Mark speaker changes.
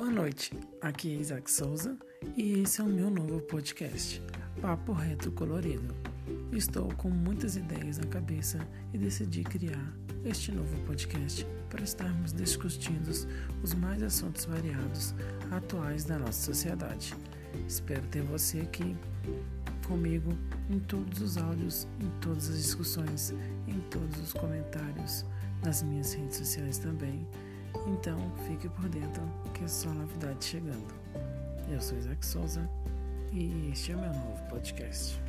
Speaker 1: noite, aqui é Isaac Souza e esse é o meu novo podcast, Papo Reto Colorido. Estou com muitas ideias na cabeça e decidi criar este novo podcast para estarmos discutindo os mais assuntos variados atuais da nossa sociedade. Espero ter você aqui comigo em todos os áudios, em todas as discussões, em todos os comentários, nas minhas redes sociais também então, fique por dentro que é só novidade chegando. Eu sou Isaac Souza e este é o meu novo podcast.